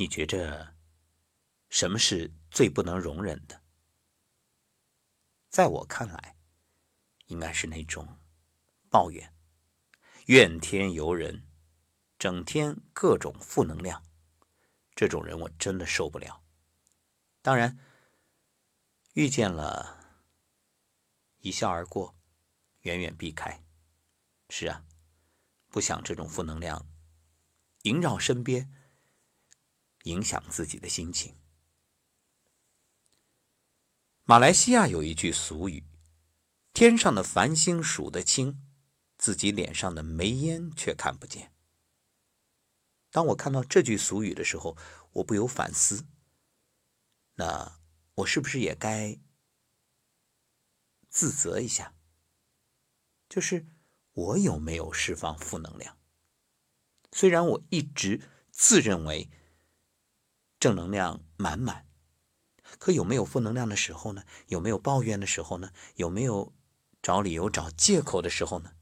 你觉着什么是最不能容忍的？在我看来，应该是那种抱怨、怨天尤人，整天各种负能量。这种人我真的受不了。当然，遇见了，一笑而过，远远避开。是啊，不想这种负能量萦绕身边，影响自己的心情。马来西亚有一句俗语：“天上的繁星数得清，自己脸上的煤烟却看不见。”当我看到这句俗语的时候，我不由反思：那我是不是也该自责一下？就是我有没有释放负能量？虽然我一直自认为正能量满满。可有没有负能量的时候呢？有没有抱怨的时候呢？有没有找理由、找借口的时候呢？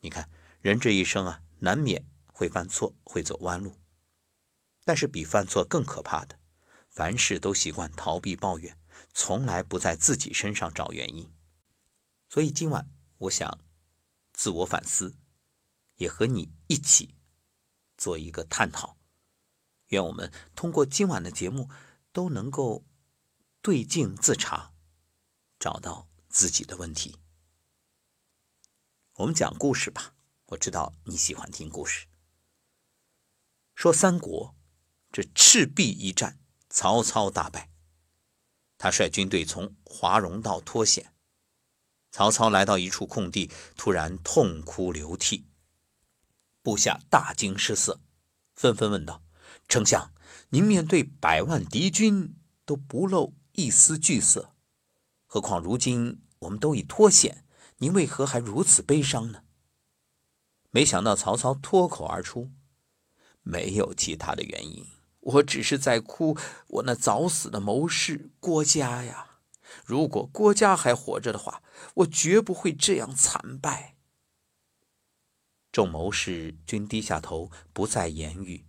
你看，人这一生啊，难免会犯错，会走弯路。但是比犯错更可怕的，凡事都习惯逃避抱怨，从来不在自己身上找原因。所以今晚我想自我反思，也和你一起做一个探讨。愿我们通过今晚的节目都能够。对镜自查，找到自己的问题。我们讲故事吧，我知道你喜欢听故事。说三国，这赤壁一战，曹操大败。他率军队从华容道脱险，曹操来到一处空地，突然痛哭流涕，部下大惊失色，纷纷问道：“丞相，您面对百万敌军都不露？”一丝惧色，何况如今我们都已脱险，您为何还如此悲伤呢？没想到曹操脱口而出：“没有其他的原因，我只是在哭我那早死的谋士郭嘉呀！如果郭嘉还活着的话，我绝不会这样惨败。”众谋士均低下头，不再言语。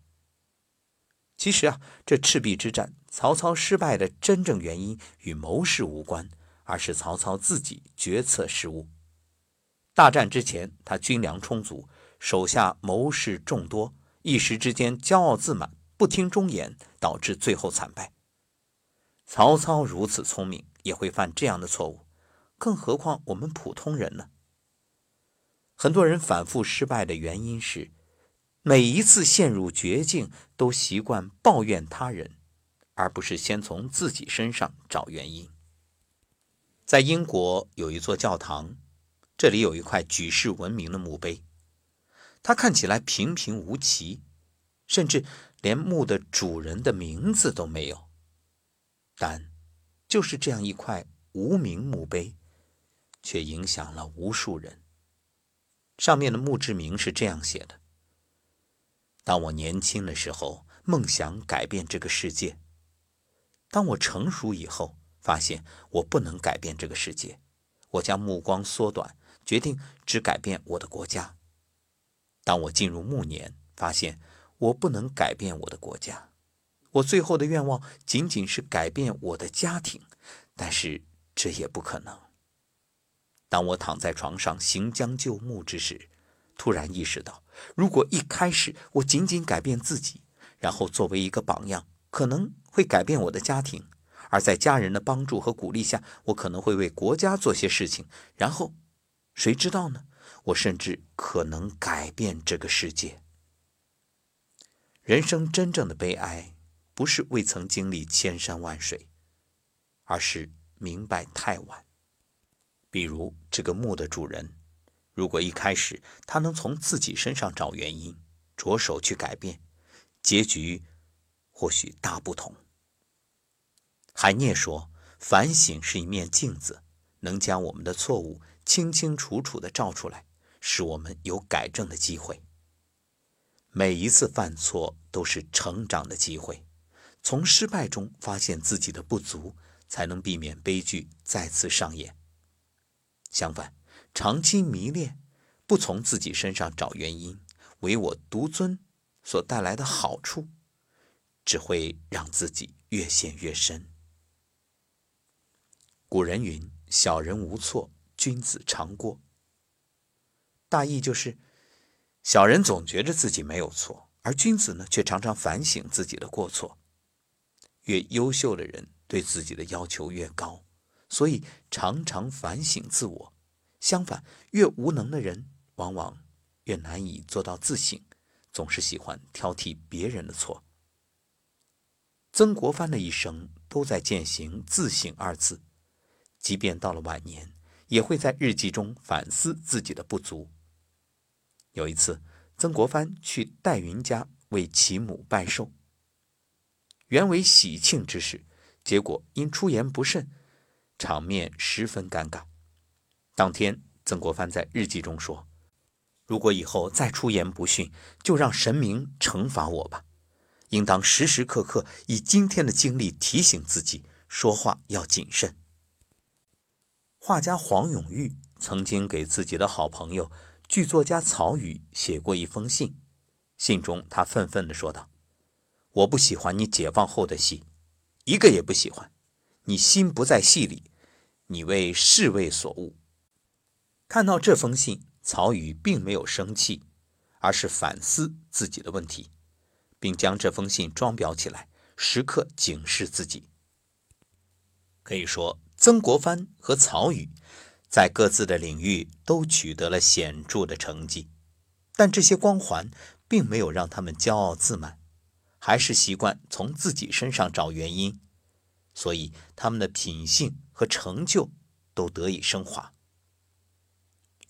其实啊，这赤壁之战，曹操失败的真正原因与谋士无关，而是曹操自己决策失误。大战之前，他军粮充足，手下谋士众多，一时之间骄傲自满，不听忠言，导致最后惨败。曹操如此聪明，也会犯这样的错误，更何况我们普通人呢？很多人反复失败的原因是。每一次陷入绝境，都习惯抱怨他人，而不是先从自己身上找原因。在英国有一座教堂，这里有一块举世闻名的墓碑，它看起来平平无奇，甚至连墓的主人的名字都没有。但就是这样一块无名墓碑，却影响了无数人。上面的墓志铭是这样写的。当我年轻的时候，梦想改变这个世界；当我成熟以后，发现我不能改变这个世界，我将目光缩短，决定只改变我的国家。当我进入暮年，发现我不能改变我的国家，我最后的愿望仅仅是改变我的家庭，但是这也不可能。当我躺在床上行将就木之时，突然意识到，如果一开始我仅仅改变自己，然后作为一个榜样，可能会改变我的家庭；而在家人的帮助和鼓励下，我可能会为国家做些事情。然后，谁知道呢？我甚至可能改变这个世界。人生真正的悲哀，不是未曾经历千山万水，而是明白太晚。比如这个墓的主人。如果一开始他能从自己身上找原因，着手去改变，结局或许大不同。海涅说：“反省是一面镜子，能将我们的错误清清楚楚地照出来，使我们有改正的机会。每一次犯错都是成长的机会，从失败中发现自己的不足，才能避免悲剧再次上演。相反。”长期迷恋，不从自己身上找原因，唯我独尊所带来的好处，只会让自己越陷越深。古人云：“小人无错，君子常过。”大意就是，小人总觉得自己没有错，而君子呢，却常常反省自己的过错。越优秀的人对自己的要求越高，所以常常反省自我。相反，越无能的人往往越难以做到自省，总是喜欢挑剔别人的错。曾国藩的一生都在践行“自省”二字，即便到了晚年，也会在日记中反思自己的不足。有一次，曾国藩去戴云家为其母拜寿。原为喜庆之事，结果因出言不慎，场面十分尴尬。当天，曾国藩在日记中说：“如果以后再出言不逊，就让神明惩罚我吧。应当时时刻刻以今天的经历提醒自己，说话要谨慎。”画家黄永玉曾经给自己的好朋友剧作家曹禺写过一封信，信中他愤愤地说道。我不喜欢你解放后的戏，一个也不喜欢。你心不在戏里，你为侍卫所误。看到这封信，曹禺并没有生气，而是反思自己的问题，并将这封信装裱起来，时刻警示自己。可以说，曾国藩和曹禺在各自的领域都取得了显著的成绩，但这些光环并没有让他们骄傲自满。还是习惯从自己身上找原因，所以他们的品性和成就都得以升华。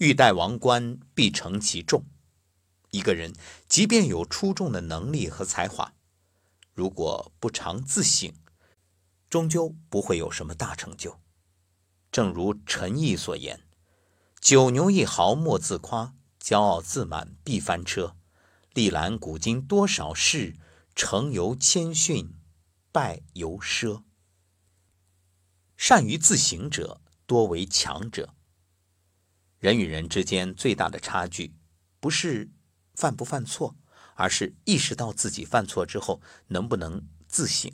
欲戴王冠，必承其重。一个人即便有出众的能力和才华，如果不常自省，终究不会有什么大成就。正如陈毅所言：“九牛一毫莫自夸，骄傲自满必翻车。历览古今多少事。”成由谦逊，败由奢。善于自省者多为强者。人与人之间最大的差距，不是犯不犯错，而是意识到自己犯错之后能不能自省。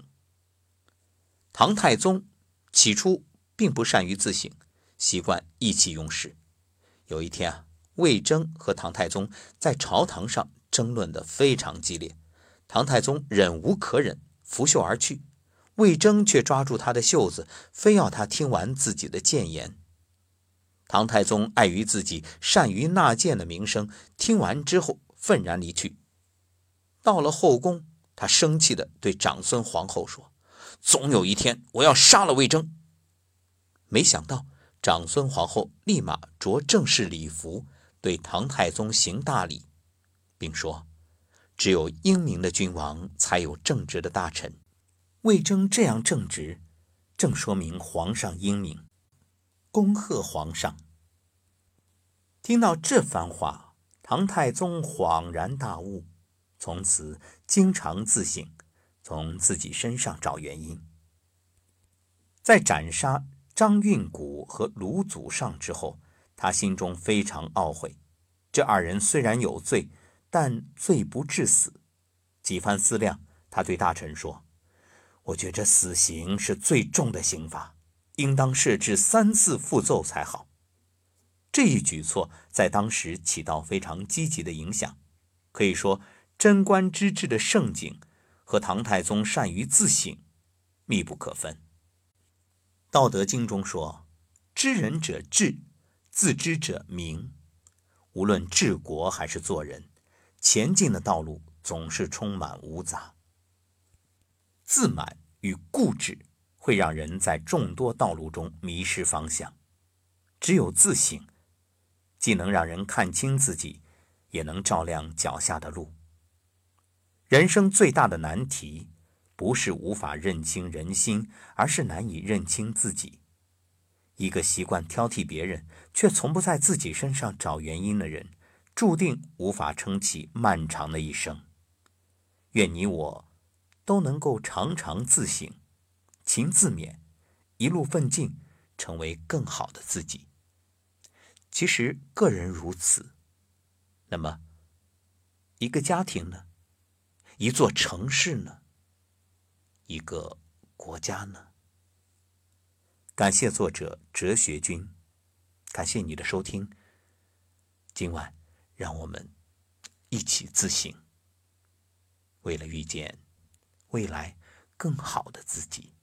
唐太宗起初并不善于自省，习惯意气用事。有一天啊，魏征和唐太宗在朝堂上争论得非常激烈。唐太宗忍无可忍，拂袖而去。魏征却抓住他的袖子，非要他听完自己的谏言。唐太宗碍于自己善于纳谏的名声，听完之后愤然离去。到了后宫，他生气地对长孙皇后说：“总有一天，我要杀了魏征。”没想到，长孙皇后立马着正式礼服，对唐太宗行大礼，并说。只有英明的君王才有正直的大臣，魏征这样正直，正说明皇上英明，恭贺皇上。听到这番话，唐太宗恍然大悟，从此经常自省，从自己身上找原因。在斩杀张运古和卢祖尚之后，他心中非常懊悔，这二人虽然有罪。但罪不至死。几番思量，他对大臣说：“我觉着死刑是最重的刑罚，应当设置三次复奏才好。”这一举措在当时起到非常积极的影响。可以说，贞观之治的盛景和唐太宗善于自省密不可分。《道德经》中说：“知人者智，自知者明。”无论治国还是做人。前进的道路总是充满芜杂，自满与固执会让人在众多道路中迷失方向。只有自省，既能让人看清自己，也能照亮脚下的路。人生最大的难题，不是无法认清人心，而是难以认清自己。一个习惯挑剔别人，却从不在自己身上找原因的人。注定无法撑起漫长的一生。愿你我都能够常常自省、勤自勉，一路奋进，成为更好的自己。其实，个人如此，那么一个家庭呢？一座城市呢？一个国家呢？感谢作者哲学君，感谢你的收听。今晚，让我们一起自省，为了遇见未来更好的自己。